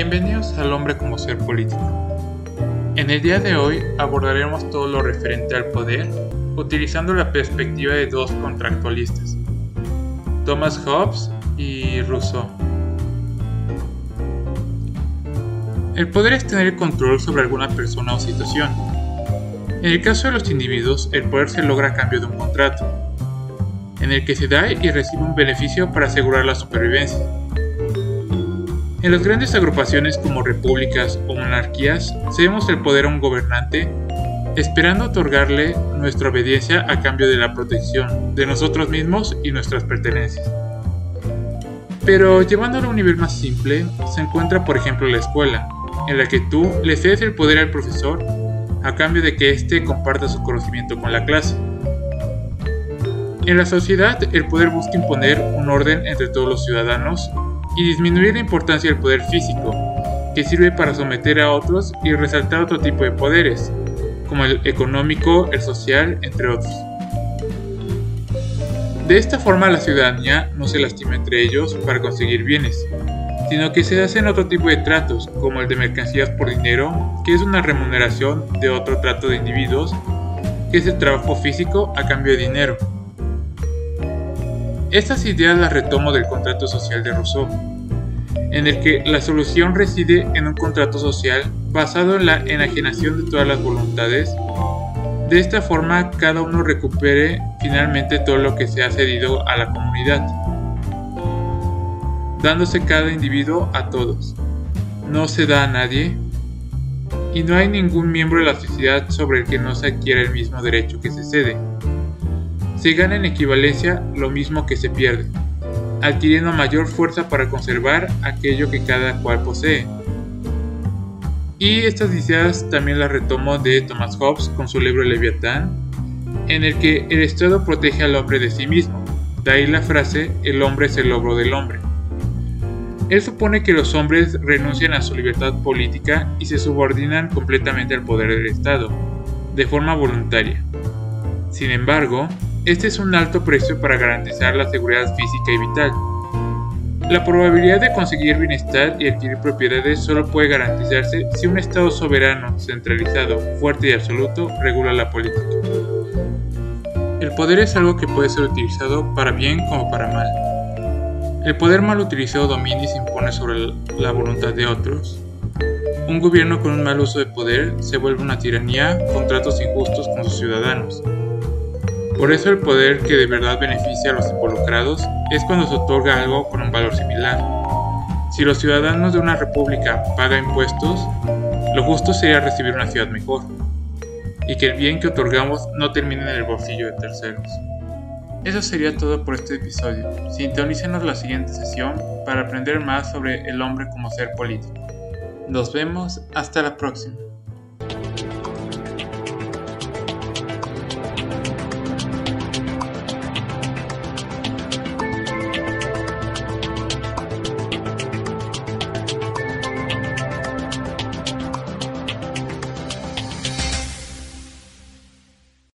Bienvenidos al hombre como ser político. En el día de hoy abordaremos todo lo referente al poder utilizando la perspectiva de dos contractualistas, Thomas Hobbes y Rousseau. El poder es tener control sobre alguna persona o situación. En el caso de los individuos, el poder se logra a cambio de un contrato, en el que se da y recibe un beneficio para asegurar la supervivencia. En las grandes agrupaciones como repúblicas o monarquías, cedemos el poder a un gobernante esperando otorgarle nuestra obediencia a cambio de la protección de nosotros mismos y nuestras pertenencias. Pero llevándolo a un nivel más simple, se encuentra por ejemplo la escuela, en la que tú le cedes el poder al profesor a cambio de que éste comparta su conocimiento con la clase. En la sociedad, el poder busca imponer un orden entre todos los ciudadanos y disminuir la importancia del poder físico, que sirve para someter a otros y resaltar otro tipo de poderes, como el económico, el social, entre otros. De esta forma la ciudadanía no se lastima entre ellos para conseguir bienes, sino que se hacen otro tipo de tratos, como el de mercancías por dinero, que es una remuneración de otro trato de individuos, que es el trabajo físico a cambio de dinero. Estas ideas las retomo del contrato social de Rousseau, en el que la solución reside en un contrato social basado en la enajenación de todas las voluntades. De esta forma, cada uno recupere finalmente todo lo que se ha cedido a la comunidad, dándose cada individuo a todos. No se da a nadie y no hay ningún miembro de la sociedad sobre el que no se adquiera el mismo derecho que se cede se gana en equivalencia lo mismo que se pierde, adquiriendo mayor fuerza para conservar aquello que cada cual posee. Y estas ideas también las retomo de Thomas Hobbes con su libro Leviatán, en el que el Estado protege al hombre de sí mismo, de ahí la frase el hombre es el logro del hombre. Él supone que los hombres renuncian a su libertad política y se subordinan completamente al poder del Estado, de forma voluntaria. Sin embargo, este es un alto precio para garantizar la seguridad física y vital. La probabilidad de conseguir bienestar y adquirir propiedades solo puede garantizarse si un Estado soberano, centralizado, fuerte y absoluto regula la política. El poder es algo que puede ser utilizado para bien como para mal. El poder mal utilizado domina y se impone sobre la voluntad de otros. Un gobierno con un mal uso de poder se vuelve una tiranía con tratos injustos con sus ciudadanos, por eso el poder que de verdad beneficia a los involucrados es cuando se otorga algo con un valor similar. Si los ciudadanos de una república pagan impuestos, lo justo sería recibir una ciudad mejor, y que el bien que otorgamos no termine en el bolsillo de terceros. Eso sería todo por este episodio. Sintonícenos la siguiente sesión para aprender más sobre el hombre como ser político. Nos vemos hasta la próxima.